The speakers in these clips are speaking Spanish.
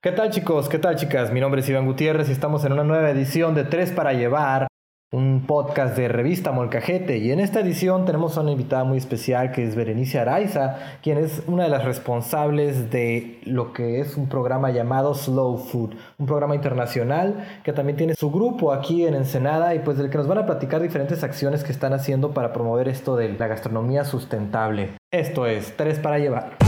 ¿Qué tal chicos? ¿Qué tal chicas? Mi nombre es Iván Gutiérrez y estamos en una nueva edición de Tres para Llevar, un podcast de revista Molcajete. Y en esta edición tenemos a una invitada muy especial que es Berenice Araiza, quien es una de las responsables de lo que es un programa llamado Slow Food, un programa internacional que también tiene su grupo aquí en Ensenada y pues del que nos van a platicar diferentes acciones que están haciendo para promover esto de la gastronomía sustentable. Esto es Tres para Llevar.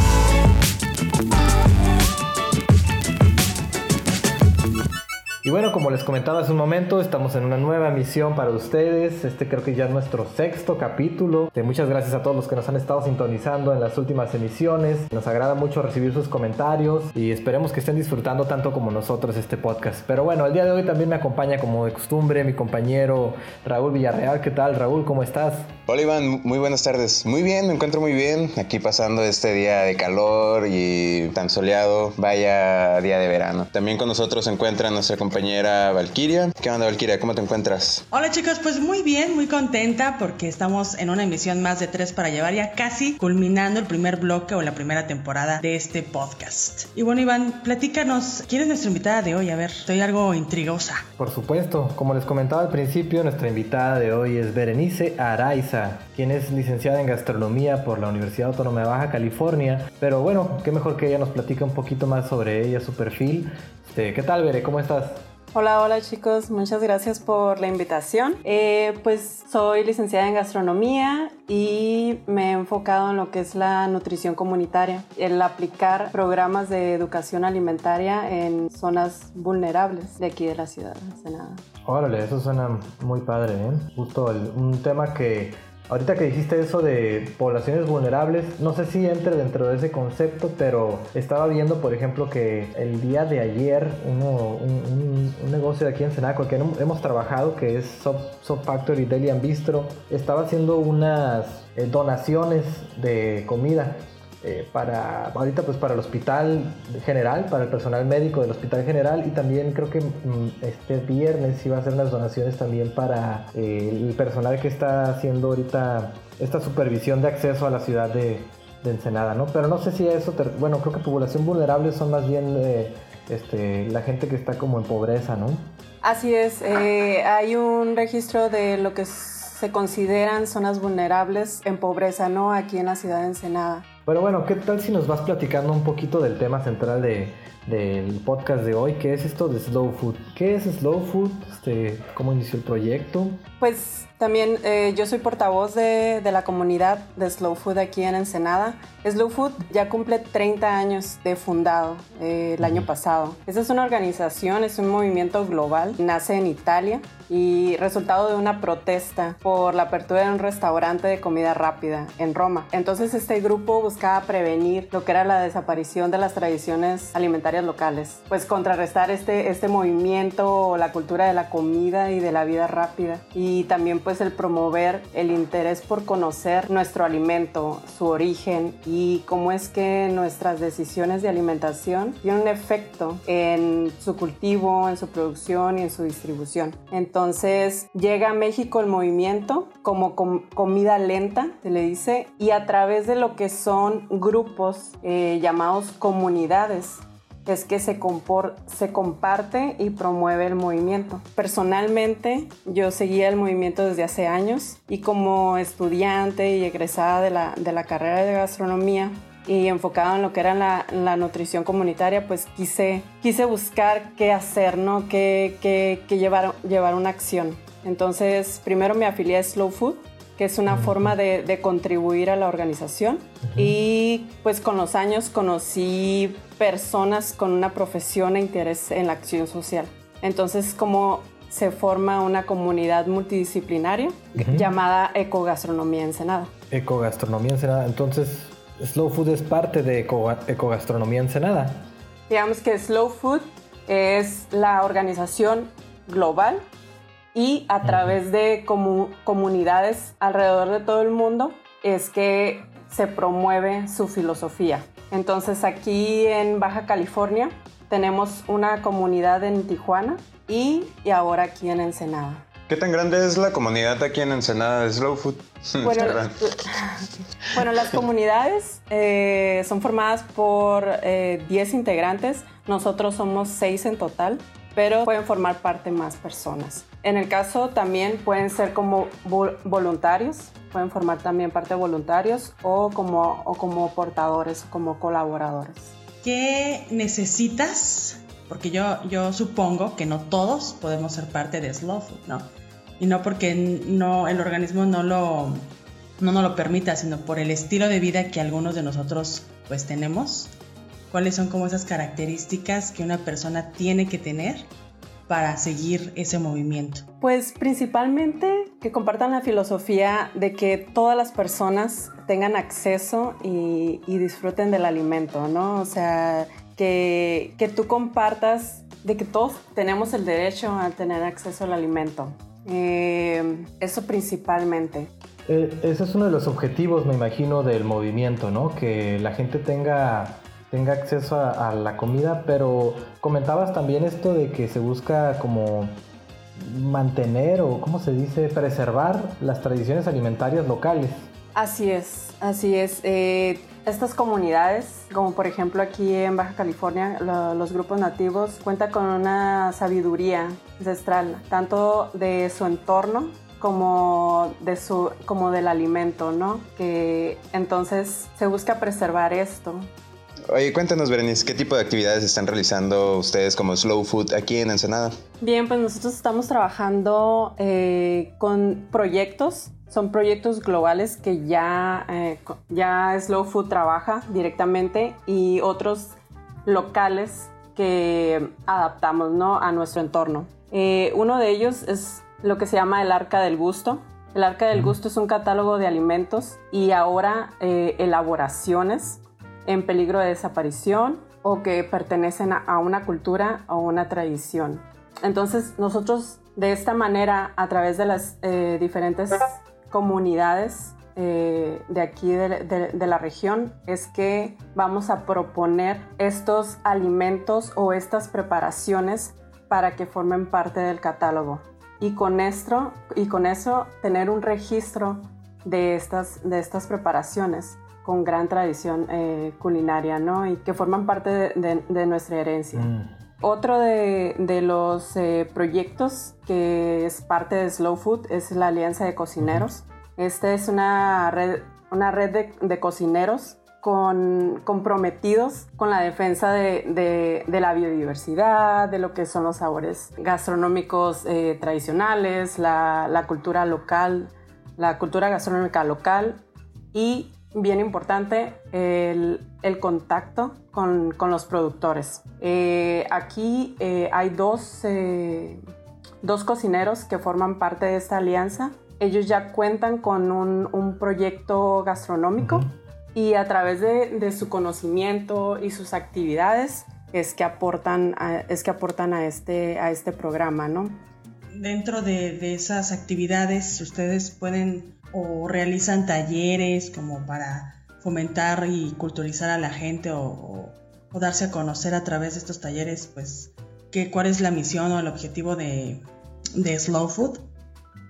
Y bueno, como les comentaba hace un momento, estamos en una nueva misión para ustedes. Este creo que ya es nuestro sexto capítulo. Eh, muchas gracias a todos los que nos han estado sintonizando en las últimas emisiones. Nos agrada mucho recibir sus comentarios y esperemos que estén disfrutando tanto como nosotros este podcast. Pero bueno, el día de hoy también me acompaña como de costumbre mi compañero Raúl Villarreal. ¿Qué tal, Raúl? ¿Cómo estás? Hola Iván, muy buenas tardes. Muy bien, me encuentro muy bien. Aquí pasando este día de calor y tan soleado. Vaya día de verano. También con nosotros se encuentra nuestra compañera compañera Valkyria. ¿Qué onda, Valkyria? ¿Cómo te encuentras? Hola, chicos, pues muy bien, muy contenta porque estamos en una emisión más de tres para llevar ya casi culminando el primer bloque o la primera temporada de este podcast. Y bueno, Iván, platícanos, ¿quién es nuestra invitada de hoy? A ver, estoy algo intrigosa. Por supuesto, como les comentaba al principio, nuestra invitada de hoy es Berenice Araiza, quien es licenciada en gastronomía por la Universidad Autónoma de Baja California. Pero bueno, qué mejor que ella nos platique un poquito más sobre ella, su perfil este, ¿Qué tal, Bere? ¿Cómo estás? Hola, hola chicos, muchas gracias por la invitación. Eh, pues soy licenciada en gastronomía y me he enfocado en lo que es la nutrición comunitaria, el aplicar programas de educación alimentaria en zonas vulnerables de aquí de la ciudad. Órale, eso suena muy padre, ¿eh? Justo un tema que Ahorita que dijiste eso de poblaciones vulnerables, no sé si entre dentro de ese concepto, pero estaba viendo, por ejemplo, que el día de ayer un, negocio de aquí en Senaco que hemos trabajado, que es Soft, Factory Deli and Bistro, estaba haciendo unas eh, donaciones de comida eh, para ahorita pues para el hospital general, para el personal médico del hospital general y también creo que mm, este viernes iba a hacer unas donaciones también para eh, el personal que está haciendo ahorita esta supervisión de acceso a la ciudad de, Ensenada, ¿no? Pero no sé si eso, bueno, creo que población vulnerable son más bien eh, este, la gente que está como en pobreza, ¿no? Así es, hay un registro de lo que se consideran zonas vulnerables en pobreza, ¿no? Aquí en la ciudad de Ensenada. Pero bueno, ¿qué tal si nos vas platicando un poquito del tema central de, del podcast de hoy, que es esto de Slow Food? ¿Qué es Slow Food? Este, ¿Cómo inició el proyecto? Pues también eh, yo soy portavoz de, de, la comunidad de Slow Food aquí en Ensenada. Slow Food ya cumple 30 años de fundado eh, el año pasado. Esta es una organización, es un movimiento global, nace en Italia y resultado de una protesta por la apertura de un restaurante de comida rápida en Roma. Entonces este grupo buscaba prevenir lo que era la desaparición de las tradiciones alimentarias locales, pues contrarrestar este, este movimiento, la cultura de la comida y de la vida rápida y también pues el promover el interés por conocer nuestro alimento, su origen y cómo es que nuestras decisiones de alimentación tienen un efecto en su cultivo, en su producción y en su distribución. Entonces llega a México el movimiento como comida lenta, se le dice, y a través de lo que son grupos eh, llamados comunidades es que se, comparte y promueve el movimiento. Personalmente, yo seguía el movimiento desde hace años y como estudiante y egresada de la carrera de gastronomía, y enfocado en lo que era la, la, nutrición comunitaria, pues quise, quise buscar qué hacer, ¿no? Qué, qué, qué llevar, llevar una acción. Entonces, primero me afilié a Slow Food, que es una forma de, de contribuir a la organización. Y pues con los años conocí personas con una profesión e interés en la acción social. Entonces, como se forma una comunidad multidisciplinaria llamada Ecogastronomía Ensenada. Ecogastronomía Ensenada. Entonces, Slow Food es parte de Ecogastronomía Ensenada. Digamos que Slow Food es la organización global y a través de comunidades alrededor de todo el mundo es que se promueve su filosofía. Entonces aquí en Baja California tenemos una comunidad en Tijuana y, ahora aquí en Ensenada. ¿Qué tan grande es la comunidad aquí en Ensenada de Slow Food? Bueno, las comunidades eh, son formadas por 10 eh, integrantes. Nosotros somos 6 en total, pero pueden formar parte más personas. En el caso también pueden ser como voluntarios, pueden formar también parte de voluntarios o como, o como portadores, como colaboradores. ¿Qué necesitas? Porque yo, yo supongo que no todos podemos ser parte de Slow Food, ¿no? Y no porque no, el organismo no lo, no nos lo permita, sino por el estilo de vida que algunos de nosotros pues tenemos. ¿Cuáles son como esas características que una persona tiene que tener para seguir ese movimiento? Pues principalmente que compartan la filosofía de que todas las personas tengan acceso y, disfruten del alimento, ¿no? O sea, que, que tú compartas de que todos tenemos el derecho a tener acceso al alimento. Eh, eso principalmente. Eh, ese es uno de los objetivos, me imagino, del movimiento, ¿no? Que la gente tenga, tenga acceso a, la comida, pero comentabas también esto de que se busca como mantener o, ¿cómo se dice?, preservar las tradiciones alimentarias locales. Así es, así es. Eh, estas comunidades, como por ejemplo aquí en Baja California, los grupos nativos cuentan con una sabiduría ancestral, tanto de su entorno como, de su, como del alimento, ¿no? Que entonces se busca preservar esto. Oye, cuéntanos, Berenice, ¿qué tipo de actividades están realizando ustedes como Slow Food aquí en Ensenada? Bien, pues nosotros estamos trabajando eh, con proyectos son proyectos globales que ya, eh, ya Slow Food trabaja directamente y otros locales que adaptamos ¿no? a nuestro entorno. Eh, uno de ellos es lo que se llama el Arca del Gusto. El Arca del Gusto es un catálogo de alimentos y ahora elaboraciones en peligro de desaparición o que pertenecen a, una cultura o una tradición. Entonces nosotros de esta manera, a través de las diferentes comunidades eh, de aquí de, la región es que vamos a proponer estos alimentos o estas preparaciones para que formen parte del catálogo. Y con esto, y con eso tener un registro de estas, de estas preparaciones con gran tradición eh, culinaria, ¿no? Y que forman parte de, nuestra herencia. Mm. Otro de, los eh, proyectos que es parte de Slow Food es la Alianza de Cocineros. Esta es una red, una red de, cocineros con, comprometidos con la defensa de, la biodiversidad, de lo que son los sabores gastronómicos eh, tradicionales, la, cultura local, la cultura gastronómica local y bien importante, el, contacto con, los productores. Eh, aquí eh, hay dos, eh, dos, cocineros que forman parte de esta alianza. Ellos ya cuentan con un, proyecto gastronómico y a través de, su conocimiento y sus actividades es que aportan a, es que aportan a, este, a este programa, ¿no? Dentro de, de esas actividades, ustedes pueden o realizan talleres como para fomentar y culturizar a la gente o, darse a conocer a través de estos talleres, pues, ¿qué, ¿cuál es la misión o el objetivo de, Slow Food?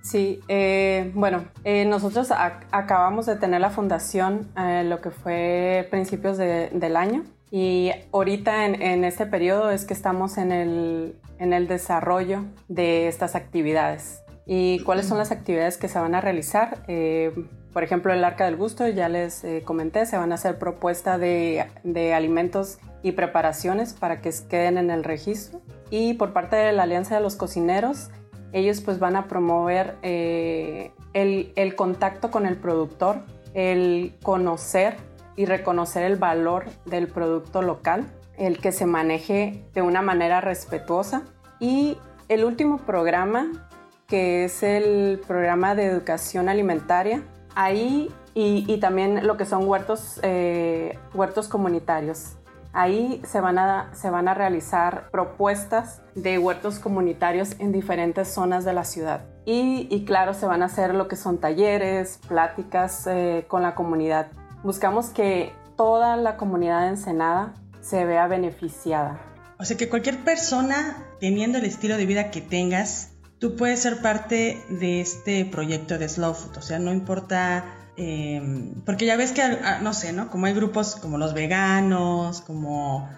Sí, eh, bueno, eh, nosotros acabamos de tener la fundación eh, lo que fue principios del año y ahorita en, en, este periodo es que estamos en el, en el desarrollo de estas actividades. ¿Y cuáles son las actividades que se van a realizar? Eh, por ejemplo, el Arca del Gusto, ya les eh, comenté, se van a hacer propuestas de, alimentos y preparaciones para que queden en el registro. Y por parte de la Alianza de los Cocineros, ellos pues van a promover eh, el, el contacto con el productor, el conocer y reconocer el valor del producto local, el que se maneje de una manera respetuosa. Y el último programa que es el programa de educación alimentaria. Ahí y, también lo que son huertos, eh, huertos comunitarios. Ahí se van, a, se van a realizar propuestas de huertos comunitarios en diferentes zonas de la ciudad. Y, claro, se van a hacer lo que son talleres, pláticas eh, con la comunidad. Buscamos que toda la comunidad de Ensenada se vea beneficiada. O sea que cualquier persona, teniendo el estilo de vida que tengas, tú puedes ser parte de este proyecto de Slow Food. O sea, no importa, em, porque ya ves que, no sé, ¿no? Como hay grupos como los veganos, como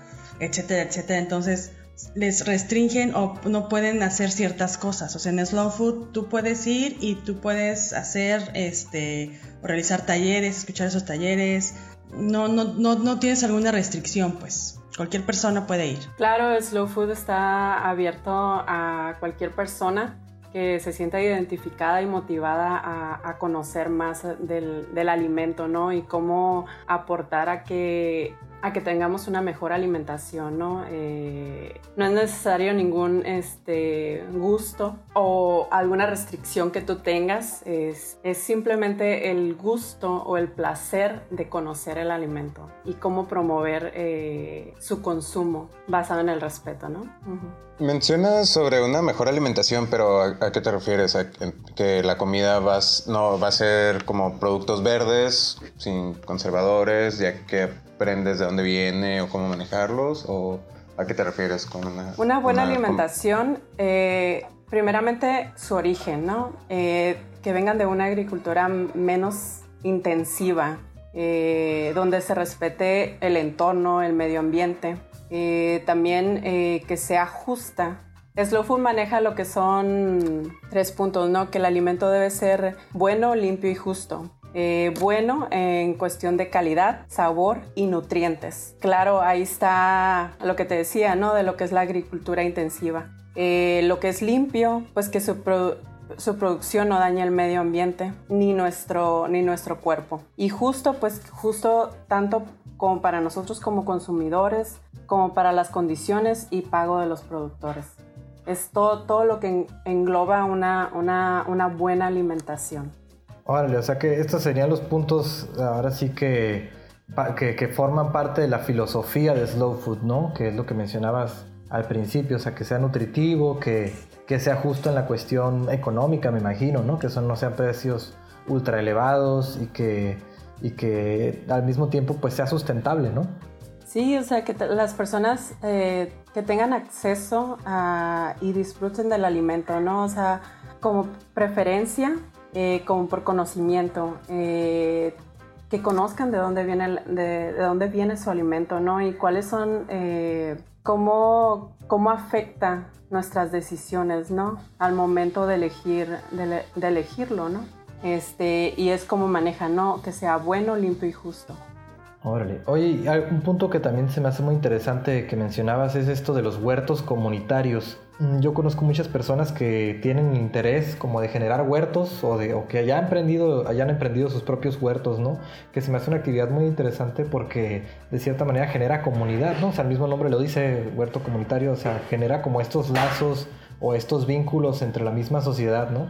etcétera, etcétera. Entonces les restringen o no pueden hacer ciertas cosas. O sea, en Slow Food tú puedes ir y tú puedes hacer, este, realizar talleres, escuchar esos talleres. No, no, no, no tienes alguna restricción, pues. Cualquier persona puede ir. Claro, Slow Food está abierto a cualquier persona que se sienta identificada y motivada a, conocer más del, alimento, ¿no? Y cómo aportar a que a que tengamos una mejor alimentación, ¿no? Eh, no es necesario ningún este, gusto o alguna restricción que tú tengas, es, simplemente el gusto o el placer de conocer el alimento y cómo promover eh, su consumo basado en el respeto, ¿no? Mencionas sobre una mejor alimentación, pero ¿a, qué te refieres? ¿A que la comida no, va a ser como productos verdes, sin conservadores, ya que aprendes de dónde viene o cómo manejarlos? ¿O a qué te refieres con una... Una buena alimentación, eh, primeramente su origen, ¿no? Eh, que vengan de una agricultura menos intensiva, eh, donde se respete el entorno, el medio ambiente, también que sea justa. Slow Food maneja lo que son tres puntos, ¿no? Que el alimento debe ser bueno, limpio y justo. Eh, bueno en cuestión de calidad, sabor y nutrientes. Claro, ahí está lo que te decía, ¿no? De lo que es la agricultura intensiva. Eh, lo que es limpio, pues que su, producción no daña el medio ambiente ni nuestro, ni nuestro cuerpo. Y justo, pues justo tanto como para nosotros como consumidores, como para las condiciones y pago de los productores. Es todo, todo lo que engloba una, una, una buena alimentación. Órale, o sea que estos serían los puntos ahora sí que, que, forman parte de la filosofía de Slow Food, ¿no? Que es lo que mencionabas al principio, o sea, que sea nutritivo, que, que sea justo en la cuestión económica, me imagino, ¿no? Que son, no sean precios ultra elevados y que, y que al mismo tiempo pues sea sustentable, ¿no? Sí, o sea, que las personas eh, que tengan acceso y disfruten del alimento, ¿no? O sea, como preferencia, eh, como por conocimiento, eh, que conozcan de dónde viene, de, dónde viene su alimento, ¿no? Y cuáles son, eh, cómo, cómo afecta nuestras decisiones, ¿no? Al momento de elegir, de, elegirlo, ¿no? Este, y es cómo maneja, ¿no? Que sea bueno, limpio y justo. Órale. Oye, un punto que también se me hace muy interesante que mencionabas es esto de los huertos comunitarios. Mm, yo conozco muchas personas que tienen interés como de generar huertos o, de, que hayan emprendido, hayan emprendido sus propios huertos, ¿no? Que se me hace una actividad muy interesante porque de cierta manera genera comunidad, ¿no? O sea, el mismo nombre lo dice, huerto comunitario, o sea, genera como estos lazos o estos vínculos entre la misma sociedad, ¿no?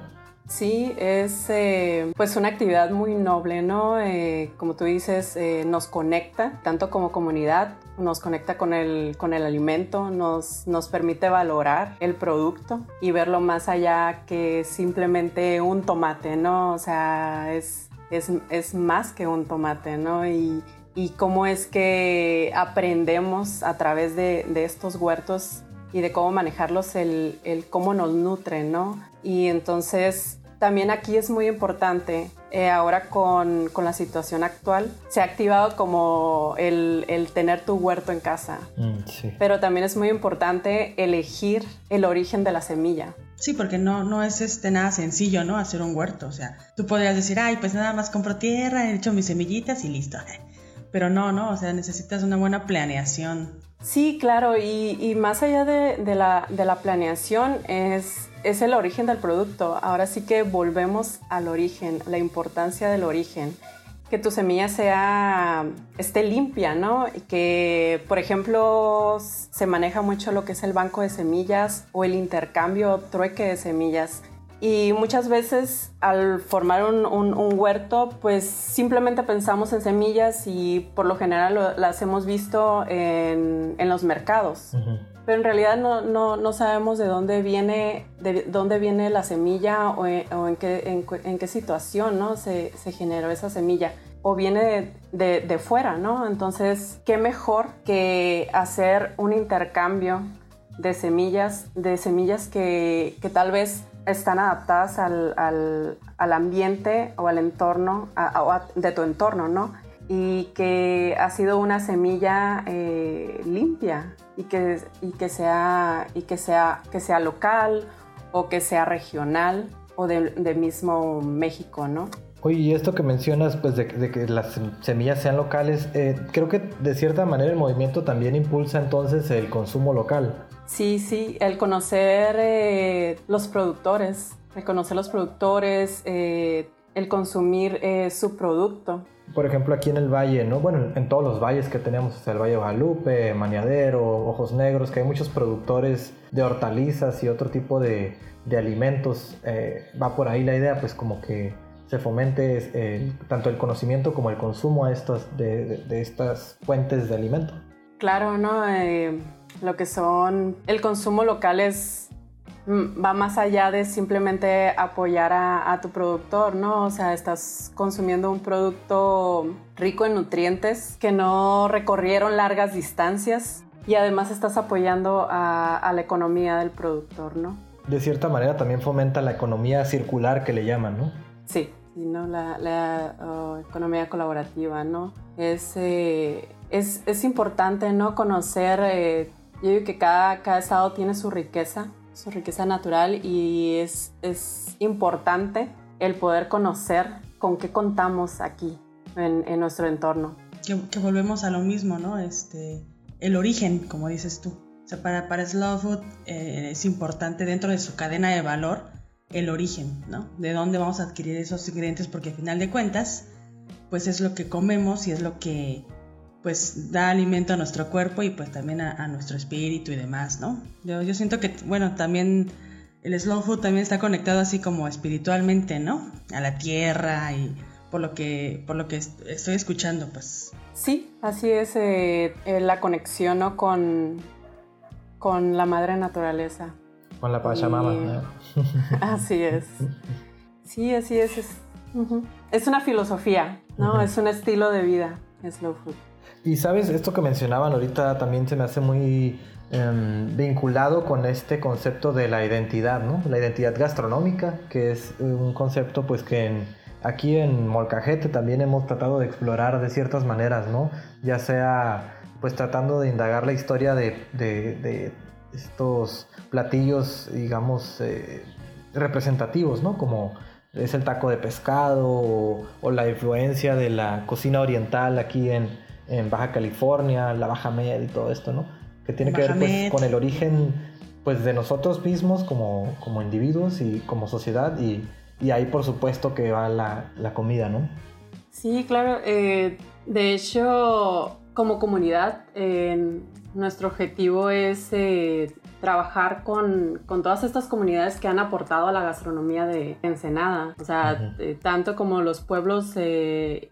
Sí, es eh, pues una actividad muy noble, ¿no? Eh, como tú dices, eh, nos conecta tanto como comunidad, nos conecta con el, con el alimento, nos, nos permite valorar el producto y verlo más allá que simplemente un tomate, ¿no? O sea, es, es, más que un tomate, ¿no? Y, y, cómo es que aprendemos a través de, de estos huertos y de cómo manejarlos, el, el cómo nos nutren, ¿no? Y entonces también aquí es muy importante, eh, ahora con, con, la situación actual, se ha activado como el, el tener tu huerto en casa. Mm, sí. Pero también es muy importante elegir el origen de la semilla. Sí, porque no, no es este, nada sencillo, ¿no? Hacer un huerto. O sea, tú podrías decir, ay, pues nada más compro tierra, he hecho mis semillitas y listo. Pero no, no, o sea, necesitas una buena planeación. Sí, claro, y, más allá de, de, la, de la planeación es es el origen del producto. Ahora sí que volvemos al origen, la importancia del origen. Que tu semilla sea, esté limpia, ¿no? Y que, por ejemplo, se maneja mucho lo que es el banco de semillas o el intercambio trueque de semillas. Y muchas veces al formar un, huerto, pues simplemente pensamos en semillas y por lo general las hemos visto en, los mercados pero en realidad no, no, sabemos de dónde viene, de dónde viene la semilla o, en, qué, en, qué, situación ¿no? se, se, generó esa semilla. O viene de, de, fuera, ¿no? Entonces, ¿qué mejor que hacer un intercambio de semillas, de semillas que, que tal vez están adaptadas al, al, ambiente o al entorno de tu entorno, ¿no? Y que ha sido una semilla eh, limpia y que, y que, sea, y que, sea, que sea local o que sea regional o de, mismo México, ¿no? Oye, y esto que mencionas, pues de, que las semillas sean locales, eh, creo que de cierta manera el movimiento también impulsa entonces el consumo local. Sí, sí, el conocer eh, los productores, el conocer los productores, eh, el consumir su producto. Por ejemplo, aquí en el valle, ¿no? Bueno, en todos los valles que tenemos, el Valle de Guadalupe, Maniadero, Ojos Negros, que hay muchos productores de hortalizas y otro tipo de, de alimentos. va por ahí la idea, pues como que se fomente tanto el conocimiento como el consumo a estas, de, estas fuentes de alimento. Claro, ¿no? Eh, lo que son el consumo local es mm, va más allá de simplemente apoyar a, tu productor, ¿no? O sea, estás consumiendo un producto rico en nutrientes que no recorrieron largas distancias y además estás apoyando a, a la economía del productor, ¿no? De cierta manera también fomenta la economía circular que le llaman, ¿no? Sí, ¿no? La, oh, economía colaborativa, ¿no? Es, eh, es, es, importante, ¿no? Conocer, eh, yo digo que cada, cada estado tiene su riqueza, su riqueza natural y es, es importante el poder conocer con qué contamos aquí, en, en nuestro entorno. Que, que, volvemos a lo mismo, ¿no? Este, el origen, como dices tú. O sea, para, para Slow Food eh, es importante dentro de su cadena de valor el origen, ¿no? De dónde vamos a adquirir esos ingredientes, porque al final de cuentas, pues es lo que comemos y es lo que pues da alimento a nuestro cuerpo y pues también a, nuestro espíritu y demás, ¿no? Yo, siento que, bueno, también el slow food también está conectado así como espiritualmente, ¿no? A la tierra y por lo que, por lo que estoy escuchando, pues. Sí, así es eh, eh, la conexión, ¿no? Con, con la madre naturaleza. Con la Pachamama. Así es. Sí, así es. Es, una filosofía, ¿no? Es un estilo de vida, slow food. Y sabes, esto que mencionaban ahorita también se me hace muy em, vinculado con este concepto de la identidad, ¿no? La identidad gastronómica, que es un concepto pues que aquí en Molcajete también hemos tratado de explorar de ciertas maneras, ¿no? Ya sea pues tratando de indagar la historia de, de estos platillos, digamos, eh, representativos, ¿no? Como es el taco de pescado o, la influencia de la cocina oriental aquí en, Baja California, la Baja Med y todo esto, ¿no? Que tiene que ver pues, con el origen pues, de nosotros mismos como, como individuos y como sociedad y, ahí por supuesto que va la, comida, ¿no? Sí, claro. Eh, de hecho, como comunidad, nuestro objetivo es eh, trabajar con, todas estas comunidades que han aportado a la gastronomía de Ensenada. O sea, eh, tanto como los pueblos eh,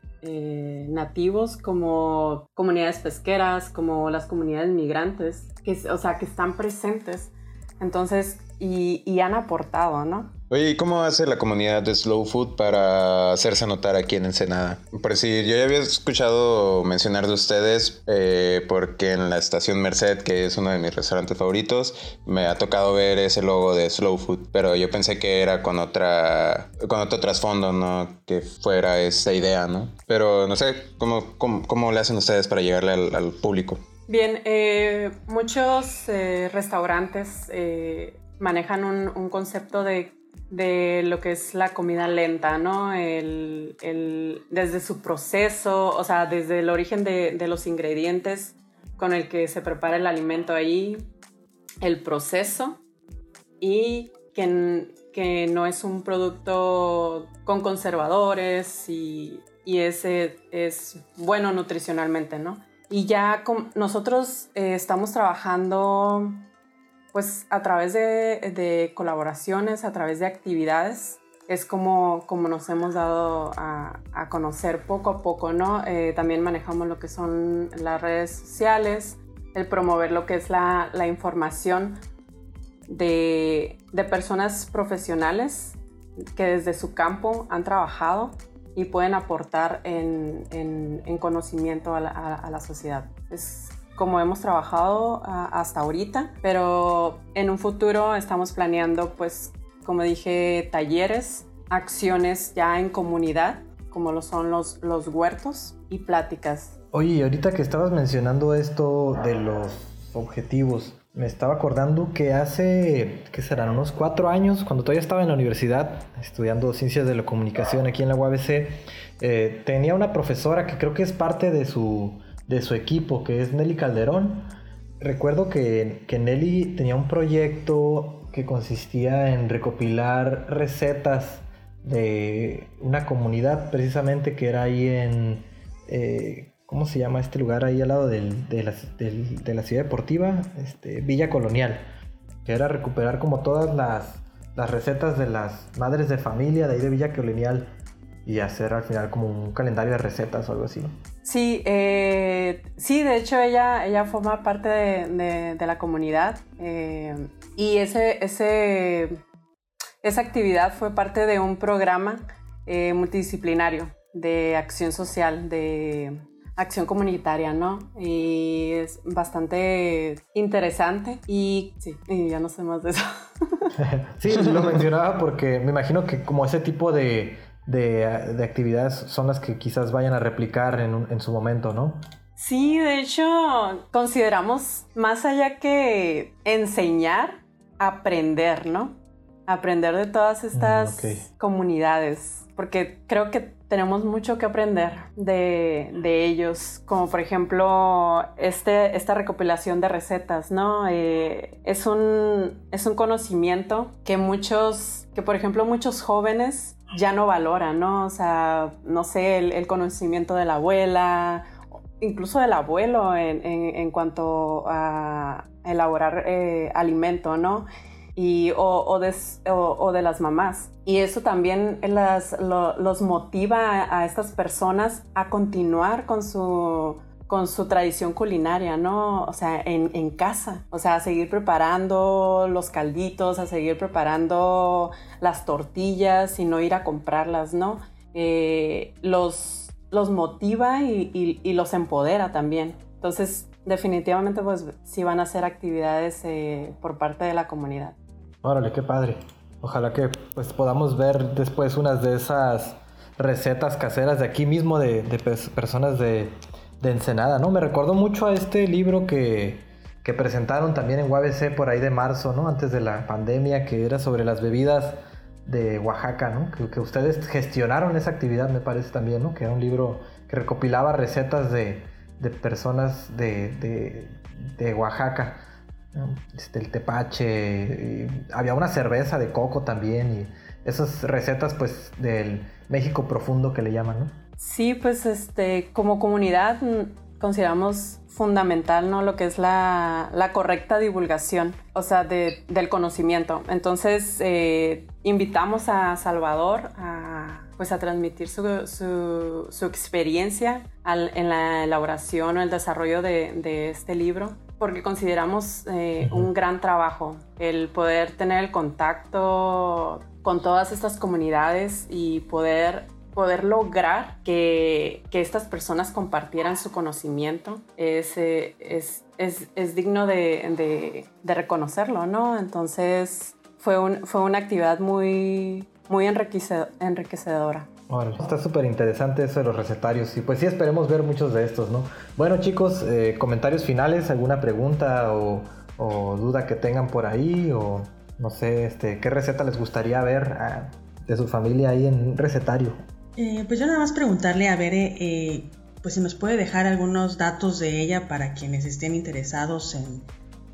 nativos, como comunidades pesqueras, como las comunidades migrantes, que, o sea, que están presentes. Entonces, y, y han aportado, ¿no? Oye, ¿y cómo hace la comunidad de Slow Food para hacerse notar aquí en Ensenada? Por si yo ya había escuchado mencionar de ustedes, eh, porque en la estación Merced, que es uno de mis restaurantes favoritos, me ha tocado ver ese logo de Slow Food, pero yo pensé que era con otra, con otro trasfondo, ¿no? Que fuera esa idea, ¿no? Pero no sé, ¿cómo, cómo, le hacen ustedes para llegarle al, público? Bien, eh, muchos eh, restaurantes manejan un, un concepto de de lo que es la comida lenta, ¿no? El, desde su proceso, o sea, desde el origen de, los ingredientes con el que se prepara el alimento ahí, el proceso y que, que no es un producto con conservadores y, y ese es bueno nutricionalmente, ¿no? Y ya nosotros eh, estamos trabajando pues a través de, colaboraciones, a través de actividades, es como, nos hemos dado a, conocer poco a poco, ¿no? Eh, también manejamos lo que son las redes sociales, el promover lo que es la, información de, personas profesionales que desde su campo han trabajado y pueden aportar en, conocimiento a la, sociedad. Como hemos trabajado ah, hasta ahorita, pero en un futuro estamos planeando pues como dije, talleres, acciones ya en comunidad, como lo son los, los huertos y pláticas. Oye, ahorita que estabas mencionando esto de los objetivos, me estaba acordando que hace, ¿qué serán? Unos cuatro años, cuando todavía estaba en la universidad estudiando ciencias de la comunicación aquí en la UABC, eh, tenía una profesora que creo que es parte de su, de su equipo, que es Nelly Calderón. Recuerdo que, que Nelly tenía un proyecto que consistía en recopilar recetas de una comunidad precisamente que era ahí en... Eh, ¿Cómo se llama este lugar ahí al lado de, la, de, la, ciudad deportiva? Este, Villa Colonial. Que era recuperar como todas las, las recetas de las madres de familia de ahí de Villa Colonial y hacer al final como un calendario de recetas o algo así. Sí, eh, sí, de hecho ella, ella forma parte de, la comunidad eh, y ese, ese, esa actividad fue parte de un programa eh, multidisciplinario de acción social, de acción comunitaria, ¿no? Y es bastante interesante y sí, y ya no sé más de eso. sí, lo mencionaba porque me imagino que como ese tipo de, de, actividades son las que quizás vayan a replicar en, en su momento, ¿no? Sí, de hecho, consideramos más allá que enseñar, aprender, ¿no? Aprender de todas estas mm, comunidades, porque creo que tenemos mucho que aprender de, ellos, como por ejemplo este, esta recopilación de recetas, ¿no? Eh, es, un, es un conocimiento que muchos, que por ejemplo muchos jóvenes ya no valoran, ¿no? O sea, no sé, el, conocimiento de la abuela, incluso del abuelo en, cuanto a elaborar eh, alimento, ¿no? Y, o, de, las mamás. Y eso también las, los motiva a, estas personas a continuar con su, con su tradición culinaria, ¿no? O sea, en, casa. O sea, a seguir preparando los calditos, a seguir preparando las tortillas y no ir a comprarlas, ¿no? Eh, los, los motiva y, los empodera también. Entonces, definitivamente, pues sí van a ser actividades eh, por parte de la comunidad. Órale, qué padre. Ojalá que pues podamos ver después unas de esas recetas caseras de aquí mismo de, personas de, Ensenada, ¿no? Me recordó mucho a este libro que, presentaron también en UABC por ahí de marzo, ¿no? Antes de la pandemia, que era sobre las bebidas de Oaxaca, ¿no? Que, ustedes gestionaron esa actividad, me parece también, ¿no? Que era un libro que recopilaba recetas de, personas de, de Oaxaca este, el tepache, había una cerveza de coco también y esas recetas pues del México profundo que le llaman, ¿no? Sí, pues este, como comunidad mm, consideramos fundamental, ¿no? Lo que es la, correcta divulgación, o sea, del conocimiento. Entonces, eh, invitamos a Salvador a, pues, a transmitir su, experiencia en la elaboración o el desarrollo de, de este libro porque consideramos eh, un gran trabajo el poder tener el contacto con todas estas comunidades y poder poder lograr que, que estas personas compartieran su conocimiento. Es, eh, es, es, es digno de, de, de, reconocerlo, ¿no? Entonces fue, un, fue una actividad muy, muy enriquecedora está súper interesante eso de los recetarios y pues sí esperemos ver muchos de estos, ¿no? Bueno chicos, eh, comentarios finales, alguna pregunta o, duda que tengan por ahí o no sé, este, qué receta les gustaría ver ah, de su familia ahí en un recetario. Eh, pues yo nada más preguntarle a ver, eh, pues si nos puede dejar algunos datos de ella para quienes estén interesados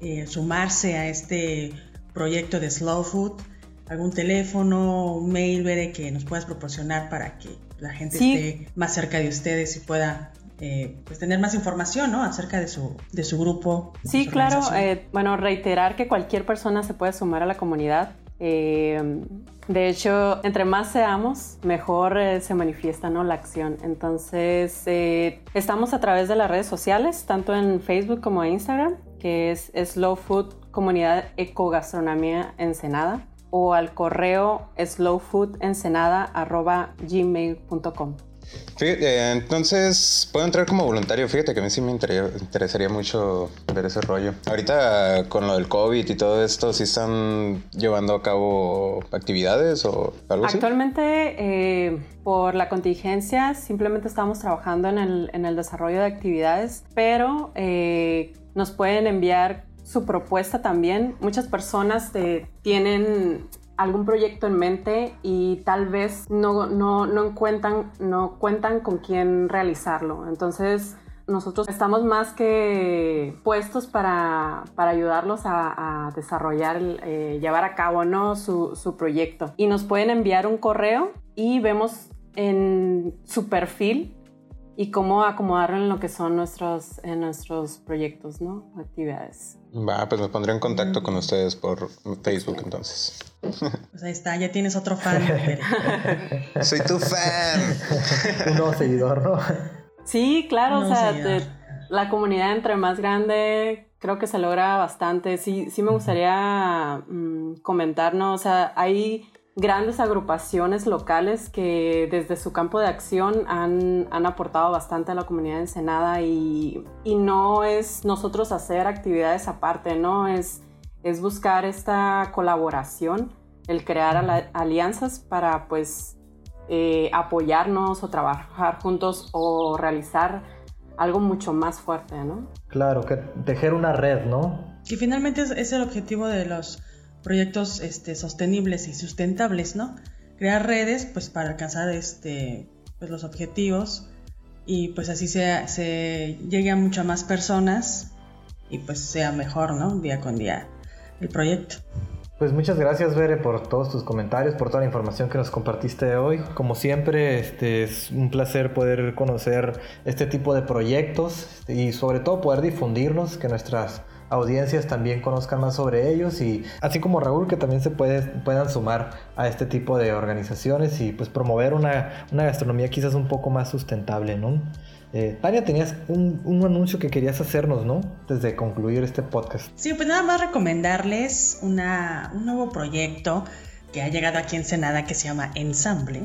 en sumarse a este proyecto de Slow Food algún teléfono, un mail, Bere, que nos puedas proporcionar para que la gente esté más cerca de ustedes y pueda eh, pues tener más información ¿no? acerca de su, de su grupo. Sí, claro. Eh, bueno, reiterar que cualquier persona se puede sumar a la comunidad. Eh, de hecho, entre más seamos, mejor se manifiesta ¿no? la acción. Entonces, estamos a través de las redes sociales, tanto en Facebook como en Instagram, que es Slow Food Comunidad Ecogastronomía Ensenada o al correo slowfoodensenada.gmail.com. Fíjate, entonces, puedo entrar como voluntario. Fíjate que a mí sí me interesaría mucho ver ese rollo. Ahorita con lo del COVID y todo esto, ¿sí están llevando a cabo actividades o algo así? Actualmente, eh, por la contingencia, simplemente estamos trabajando en el, en el desarrollo de actividades, pero eh, nos pueden enviar su propuesta también. Muchas personas tienen algún proyecto en mente y tal vez no, no, no, encuentran, no cuentan con quién realizarlo. Entonces, nosotros estamos más que puestos para, para ayudarlos a, desarrollar, eh, llevar a cabo ¿no? su, su proyecto. Y nos pueden enviar un correo y vemos en su perfil y cómo acomodarlo en lo que son nuestros, en nuestros proyectos, ¿no? Actividades. Va, pues me pondré en contacto con ustedes por Facebook entonces. Pues ahí está, ya tienes otro fan. Soy tu fan. Un nuevo seguidor, ¿no? Sí, claro, o sea, la comunidad entre más grande creo que se logra bastante. Sí, sí me gustaría mm, comentar, ¿no? O sea, hay grandes agrupaciones locales que desde su campo de acción han, aportado bastante a la comunidad de Ensenada y, no es nosotros hacer actividades aparte, ¿no? Es, es buscar esta colaboración, el crear alianzas para pues eh, apoyarnos o trabajar juntos o realizar algo mucho más fuerte, ¿no? Claro, que tejer una red, ¿no? Y finalmente es el objetivo de los proyectos este, sostenibles y sustentables, ¿no? Crear redes pues para alcanzar este, pues, los objetivos y pues así se, se llegue a muchas más personas y pues sea mejor, ¿no? Día con día el proyecto. Pues muchas gracias, Bere, por todos tus comentarios, por toda la información que nos compartiste hoy. Como siempre, este, es un placer poder conocer este tipo de proyectos y sobre todo poder difundirlos, que nuestras audiencias también conozcan más sobre ellos y así como Raúl que también se puede, puedan sumar a este tipo de organizaciones y pues promover una, gastronomía quizás un poco más sustentable, ¿no? Eh, Tania, tenías un, anuncio que querías hacernos, ¿no? Desde concluir este podcast. Sí, pues nada más recomendarles una, un nuevo proyecto que ha llegado aquí en Senada que se llama Ensamble.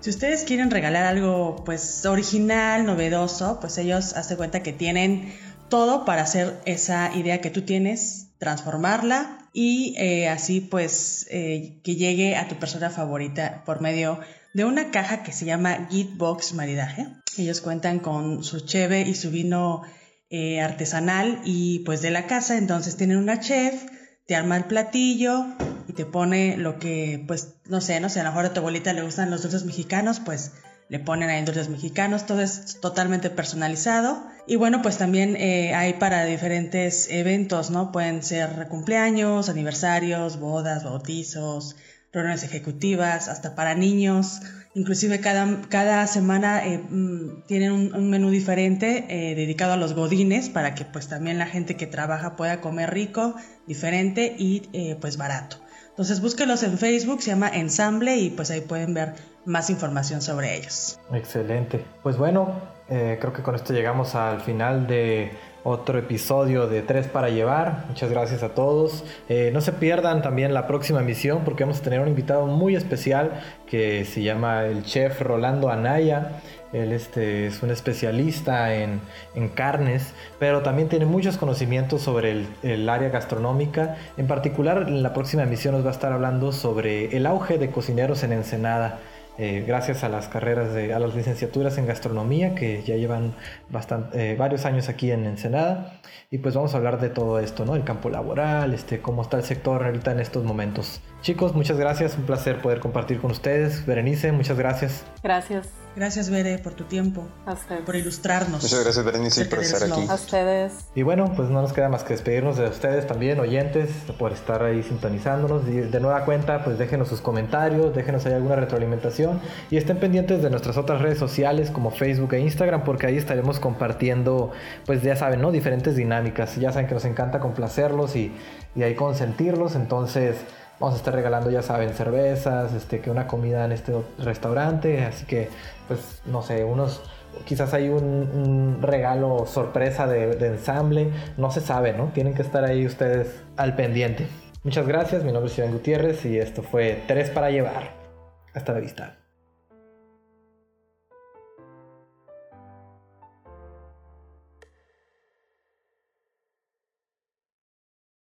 Si ustedes quieren regalar algo pues original, novedoso, pues ellos hace cuenta que tienen todo para hacer esa idea que tú tienes, transformarla y eh, así pues eh, que llegue a tu persona favorita por medio de una caja que se llama Gitbox Maridaje. Ellos cuentan con su cheve y su vino eh, artesanal y pues de la casa, entonces tienen una chef, te arma el platillo y te pone lo que pues no sé, no sé, a lo mejor a tu abuelita le gustan los dulces mexicanos, pues le ponen dulces mexicanos, todo es totalmente personalizado. Y bueno, pues también eh, hay para diferentes eventos, ¿no? Pueden ser cumpleaños, aniversarios, bodas, bautizos, reuniones ejecutivas, hasta para niños. Inclusive cada, cada semana eh, mm, tienen un, menú diferente eh, dedicado a los godines para que pues también la gente que trabaja pueda comer rico, diferente y pues barato. Entonces búsquenlos en Facebook, se llama Ensamble y pues ahí pueden ver más información sobre ellos. Excelente. Pues bueno, eh, creo que con esto llegamos al final de otro episodio de Tres para Llevar. Muchas gracias a todos. Eh, no se pierdan también la próxima emisión porque vamos a tener un invitado muy especial que se llama el chef Rolando Anaya. Él este, es un especialista en, carnes, pero también tiene muchos conocimientos sobre el, el, área gastronómica. En particular, en la próxima emisión nos va a estar hablando sobre el auge de cocineros en Ensenada. Eh, gracias a las carreras de, a las licenciaturas en gastronomía que ya llevan bastante, eh, varios años aquí en Ensenada. Y pues vamos a hablar de todo esto, ¿no? El campo laboral, este, cómo está el sector ahorita en estos momentos. Chicos, muchas gracias, un placer poder compartir con ustedes. Berenice, muchas gracias. Gracias. Gracias, Bere, por tu tiempo. A ustedes. Por ilustrarnos. Muchas gracias, Berenice, por estar aquí. A ustedes. Y bueno, pues no nos queda más que despedirnos de ustedes también, oyentes, por estar ahí sintonizándonos. Y de nueva cuenta, pues déjenos sus comentarios, déjenos ahí alguna retroalimentación y estén pendientes de nuestras otras redes sociales como Facebook e Instagram, porque ahí estaremos compartiendo, pues ya saben, ¿no? Diferentes dinámicas. Ya saben que nos encanta complacerlos y, y ahí consentirlos. Entonces vamos a estar regalando, ya saben, cervezas, este, que una comida en este restaurante, así que, pues, no sé, unos, quizás hay un, regalo sorpresa de, de, ensamble, no se sabe, ¿no? Tienen que estar ahí ustedes al pendiente. Muchas gracias, mi nombre es Iván Gutiérrez y esto fue Tres para Llevar. Hasta la vista.